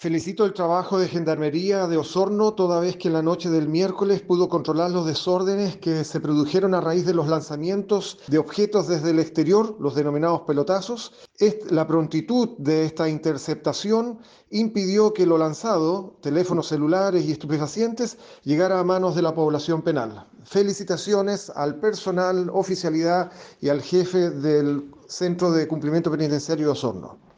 Felicito el trabajo de Gendarmería de Osorno, toda vez que en la noche del miércoles pudo controlar los desórdenes que se produjeron a raíz de los lanzamientos de objetos desde el exterior, los denominados pelotazos. La prontitud de esta interceptación impidió que lo lanzado, teléfonos celulares y estupefacientes, llegara a manos de la población penal. Felicitaciones al personal, oficialidad y al jefe del Centro de Cumplimiento Penitenciario de Osorno.